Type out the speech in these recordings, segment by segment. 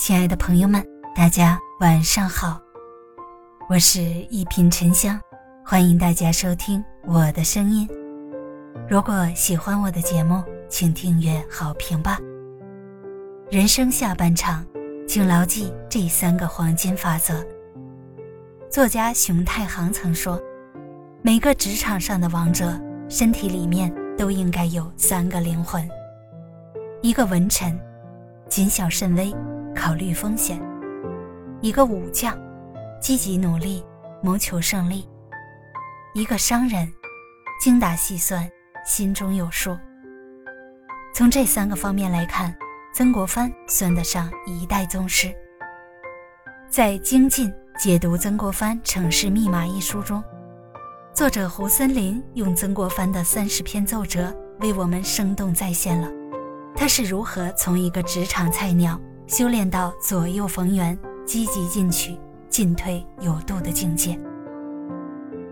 亲爱的朋友们，大家晚上好，我是一品沉香，欢迎大家收听我的声音。如果喜欢我的节目，请订阅好评吧。人生下半场，请牢记这三个黄金法则。作家熊太行曾说，每个职场上的王者，身体里面都应该有三个灵魂：一个文臣。谨小慎微，考虑风险。一个武将，积极努力，谋求胜利；一个商人，精打细算，心中有数。从这三个方面来看，曾国藩算得上一代宗师。在精进解读曾国藩城市密码一书中，作者胡森林用曾国藩的三十篇奏折为我们生动再现了。他是如何从一个职场菜鸟修炼到左右逢源、积极进取、进退有度的境界？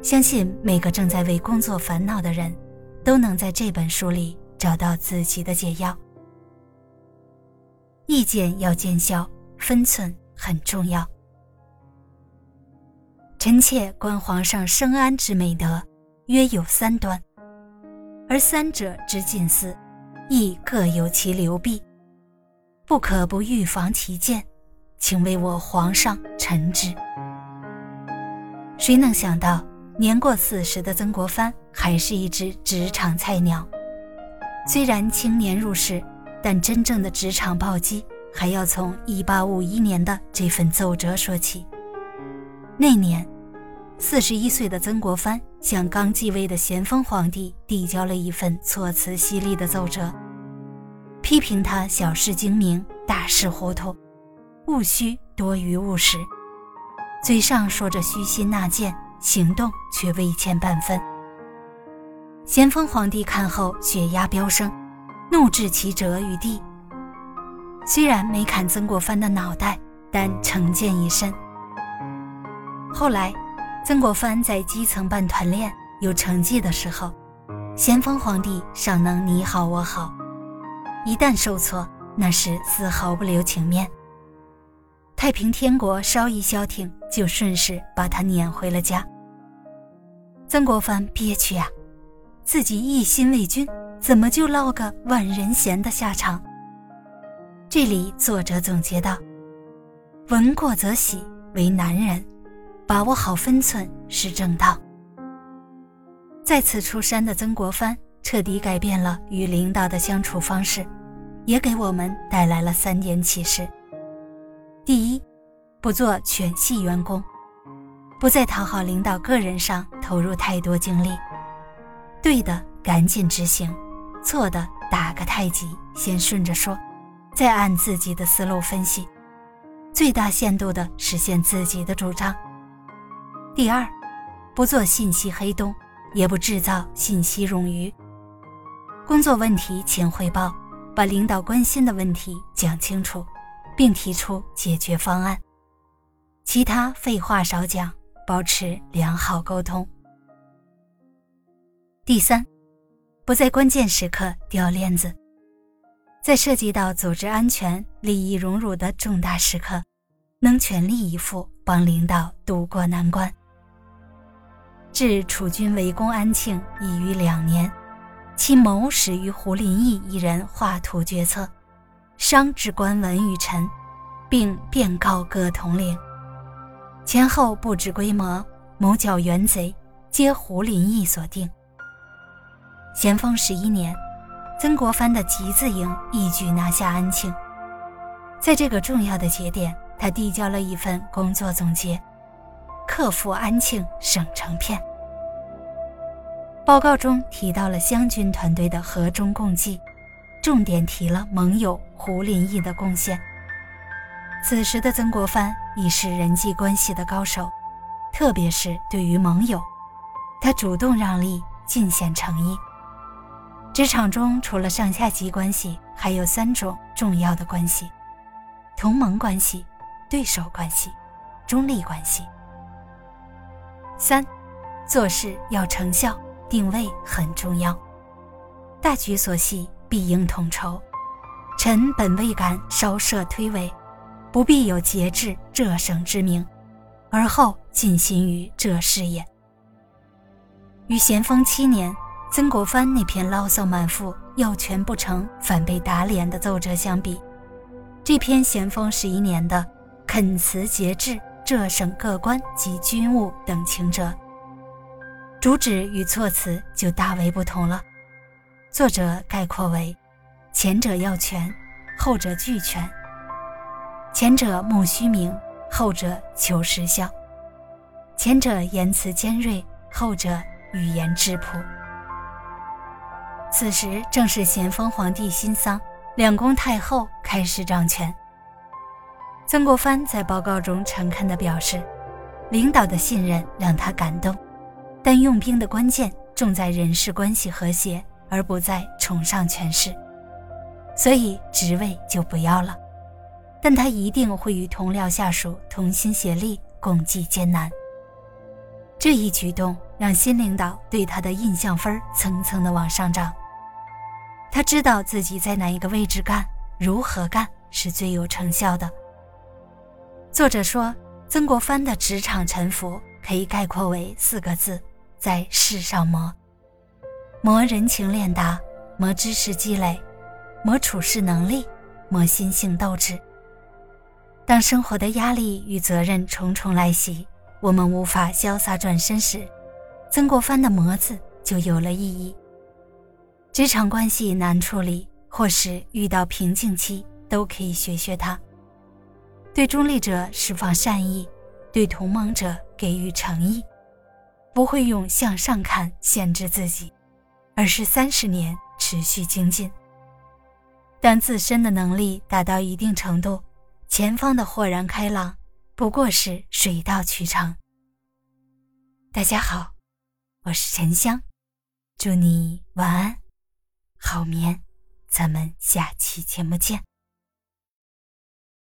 相信每个正在为工作烦恼的人，都能在这本书里找到自己的解药。意见要见效，分寸很重要。臣妾观皇上生安之美德，约有三端，而三者之近似。亦各有其流弊，不可不预防其见，请为我皇上陈之。谁能想到，年过四十的曾国藩还是一只职场菜鸟？虽然青年入仕，但真正的职场暴击还要从1851年的这份奏折说起。那年，四十一岁的曾国藩向刚继位的咸丰皇帝递交了一份措辞犀利的奏折。批评他小事精明，大事糊涂，务虚多于务实，嘴上说着虚心纳谏，行动却未欠半分。咸丰皇帝看后血压飙升，怒斥其折于地。虽然没砍曾国藩的脑袋，但成见已深。后来，曾国藩在基层办团练有成绩的时候，咸丰皇帝尚能你好我好。一旦受挫，那是丝毫不留情面。太平天国稍一消停，就顺势把他撵回了家。曾国藩憋屈呀，自己一心为君，怎么就落个万人嫌的下场？这里作者总结道：“闻过则喜，为男人，把握好分寸是正道。”再次出山的曾国藩彻底改变了与领导的相处方式。也给我们带来了三点启示：第一，不做全系员工，不在讨好领导个人上投入太多精力，对的赶紧执行，错的打个太极，先顺着说，再按自己的思路分析，最大限度地实现自己的主张。第二，不做信息黑洞，也不制造信息冗余，工作问题请汇报。把领导关心的问题讲清楚，并提出解决方案。其他废话少讲，保持良好沟通。第三，不在关键时刻掉链子，在涉及到组织安全、利益荣辱的重大时刻，能全力以赴帮领导渡过难关。至楚军围攻安庆已逾两年。其谋始于胡林翼一人画图决策，商至官文与臣，并便告各统领。前后布置规模、谋剿元贼，皆胡林翼所定。咸丰十一年，曾国藩的集字营一举拿下安庆。在这个重要的节点，他递交了一份工作总结：克复安庆，省成片。报告中提到了湘军团队的和衷共济，重点提了盟友胡林翼的贡献。此时的曾国藩已是人际关系的高手，特别是对于盟友，他主动让利，尽显诚意。职场中除了上下级关系，还有三种重要的关系：同盟关系、对手关系、中立关系。三，做事要成效。定位很重要，大局所系，必应统筹。臣本未敢稍涉推诿，不必有节制浙省之名，而后尽心于浙事也。与咸丰七年曾国藩那篇牢骚满腹、要权不成反被打脸的奏折相比，这篇咸丰十一年的恳辞节制浙省各官及军务等情折，主旨与措辞就大为不同了。作者概括为：前者要权，后者俱权；前者慕虚名，后者求实效；前者言辞尖锐，后者。语言质朴。此时正是咸丰皇帝新丧，两宫太后开始掌权。曾国藩在报告中诚恳地表示，领导的信任让他感动，但用兵的关键重在人事关系和谐，而不在崇尚权势，所以职位就不要了。但他一定会与同僚下属同心协力，共济艰难。这一举动让新领导对他的印象分蹭蹭的往上涨。他知道自己在哪一个位置干，如何干是最有成效的。作者说，曾国藩的职场沉浮可以概括为四个字：在世上磨，磨人情练达，磨知识积累，磨处事能力，磨心性斗志。当生活的压力与责任重重来袭。我们无法潇洒转身时，曾国藩的“磨”字就有了意义。职场关系难处理，或是遇到瓶颈期，都可以学学他。对中立者释放善意，对同盟者给予诚意，不会用向上看限制自己，而是三十年持续精进。当自身的能力达到一定程度，前方的豁然开朗。不过是水到渠成。大家好，我是沉香，祝你晚安，好眠，咱们下期节目见。